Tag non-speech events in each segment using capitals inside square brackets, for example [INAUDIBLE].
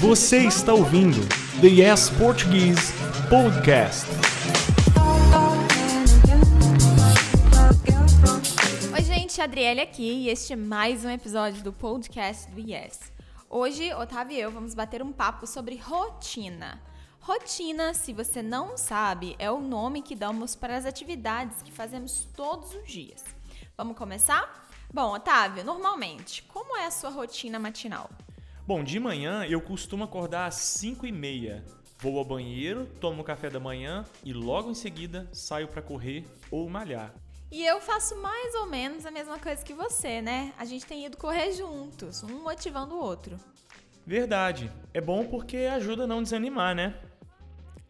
Você está ouvindo The Yes Portuguese Podcast. Oi, gente, Adriele aqui e este é mais um episódio do podcast do Yes. Hoje, Otávio e eu vamos bater um papo sobre rotina. Rotina, se você não sabe, é o nome que damos para as atividades que fazemos todos os dias. Vamos começar? Bom, Otávio, normalmente, como é a sua rotina matinal? Bom, de manhã eu costumo acordar às 5 e meia. Vou ao banheiro, tomo café da manhã e logo em seguida saio para correr ou malhar. E eu faço mais ou menos a mesma coisa que você, né? A gente tem ido correr juntos, um motivando o outro. Verdade. É bom porque ajuda a não desanimar, né?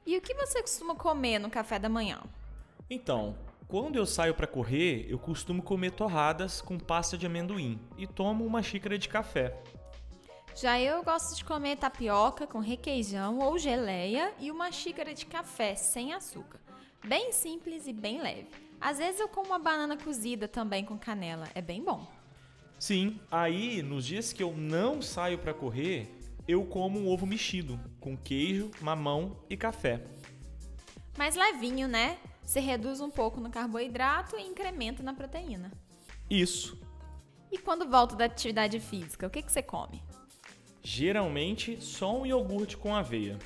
E o que você costuma comer no café da manhã? Então, quando eu saio para correr, eu costumo comer torradas com pasta de amendoim e tomo uma xícara de café. Já eu gosto de comer tapioca com requeijão ou geleia e uma xícara de café sem açúcar. Bem simples e bem leve. Às vezes eu como uma banana cozida também com canela, é bem bom. Sim, aí nos dias que eu não saio para correr, eu como um ovo mexido com queijo, mamão e café. Mais levinho, né? Você reduz um pouco no carboidrato e incrementa na proteína. Isso. E quando volta da atividade física, o que, que você come? Geralmente só um iogurte com aveia.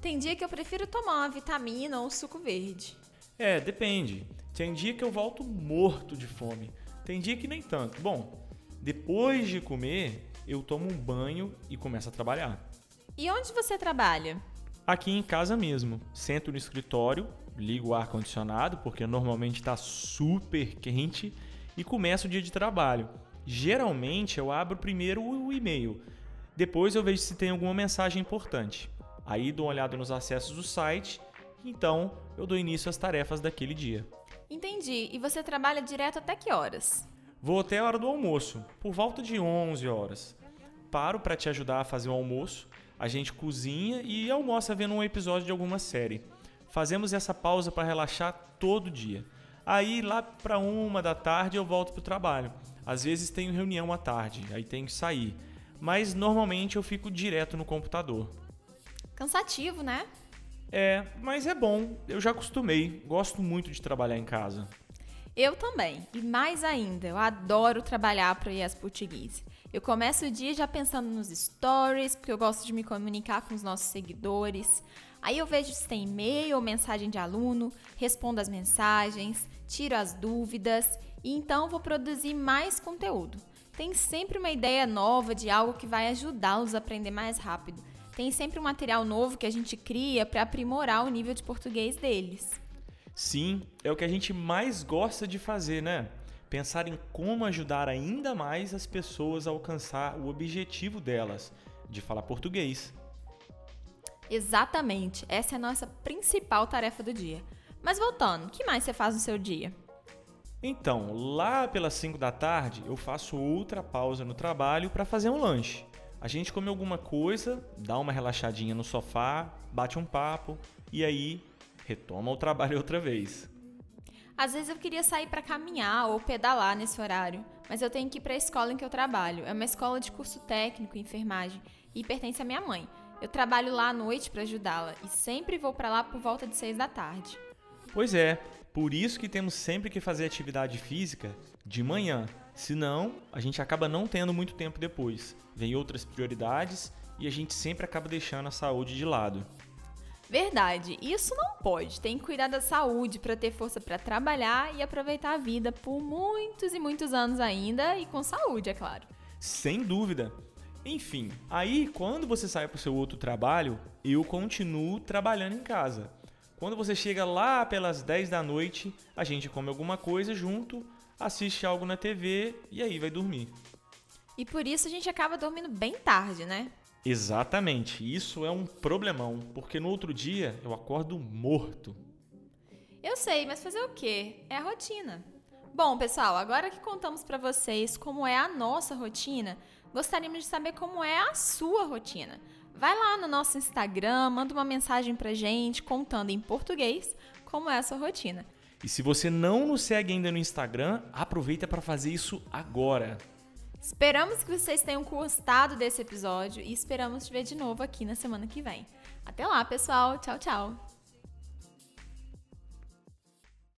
Tem dia que eu prefiro tomar uma vitamina ou um suco verde. É, depende. Tem dia que eu volto morto de fome. Tem dia que nem tanto. Bom, depois de comer, eu tomo um banho e começo a trabalhar. E onde você trabalha? Aqui em casa mesmo. Sento no escritório, ligo o ar-condicionado, porque normalmente está super quente, e começo o dia de trabalho. Geralmente eu abro primeiro o e-mail, depois eu vejo se tem alguma mensagem importante. Aí dou uma olhada nos acessos do site, então eu dou início às tarefas daquele dia. Entendi. E você trabalha direto até que horas? Vou até a hora do almoço, por volta de 11 horas. Paro para te ajudar a fazer o almoço, a gente cozinha e almoça vendo um episódio de alguma série. Fazemos essa pausa para relaxar todo dia. Aí lá para uma da tarde eu volto para o trabalho. Às vezes tenho reunião à tarde, aí tenho que sair. Mas normalmente eu fico direto no computador. Cansativo, né? É, mas é bom. Eu já acostumei. Gosto muito de trabalhar em casa. Eu também. E mais ainda, eu adoro trabalhar para o IES Português. Eu começo o dia já pensando nos stories, porque eu gosto de me comunicar com os nossos seguidores. Aí eu vejo se tem e-mail ou mensagem de aluno, respondo as mensagens, tiro as dúvidas e então vou produzir mais conteúdo. Tem sempre uma ideia nova de algo que vai ajudá-los a aprender mais rápido. Tem sempre um material novo que a gente cria para aprimorar o nível de português deles. Sim, é o que a gente mais gosta de fazer, né? Pensar em como ajudar ainda mais as pessoas a alcançar o objetivo delas, de falar português. Exatamente, essa é a nossa principal tarefa do dia. Mas voltando, o que mais você faz no seu dia? Então, lá pelas 5 da tarde, eu faço outra pausa no trabalho para fazer um lanche. A gente come alguma coisa, dá uma relaxadinha no sofá, bate um papo e aí retoma o trabalho [LAUGHS] outra vez. Às vezes eu queria sair para caminhar ou pedalar nesse horário, mas eu tenho que ir para a escola em que eu trabalho. É uma escola de curso técnico em enfermagem e pertence à minha mãe. Eu trabalho lá à noite para ajudá-la e sempre vou para lá por volta de seis da tarde. Pois é, por isso que temos sempre que fazer atividade física de manhã, senão a gente acaba não tendo muito tempo depois. Vem outras prioridades e a gente sempre acaba deixando a saúde de lado. Verdade, isso não pode. Tem que cuidar da saúde para ter força para trabalhar e aproveitar a vida por muitos e muitos anos ainda e com saúde, é claro. Sem dúvida. Enfim, aí quando você sai para o seu outro trabalho, eu continuo trabalhando em casa. Quando você chega lá pelas 10 da noite, a gente come alguma coisa junto, assiste algo na TV e aí vai dormir. E por isso a gente acaba dormindo bem tarde, né? Exatamente, isso é um problemão, porque no outro dia eu acordo morto. Eu sei, mas fazer o quê? É a rotina. Bom, pessoal, agora que contamos para vocês como é a nossa rotina, gostaríamos de saber como é a sua rotina. Vai lá no nosso Instagram, manda uma mensagem pra gente contando em português como é a sua rotina. E se você não nos segue ainda no Instagram, aproveita para fazer isso agora. Esperamos que vocês tenham gostado desse episódio e esperamos te ver de novo aqui na semana que vem. Até lá, pessoal. Tchau, tchau.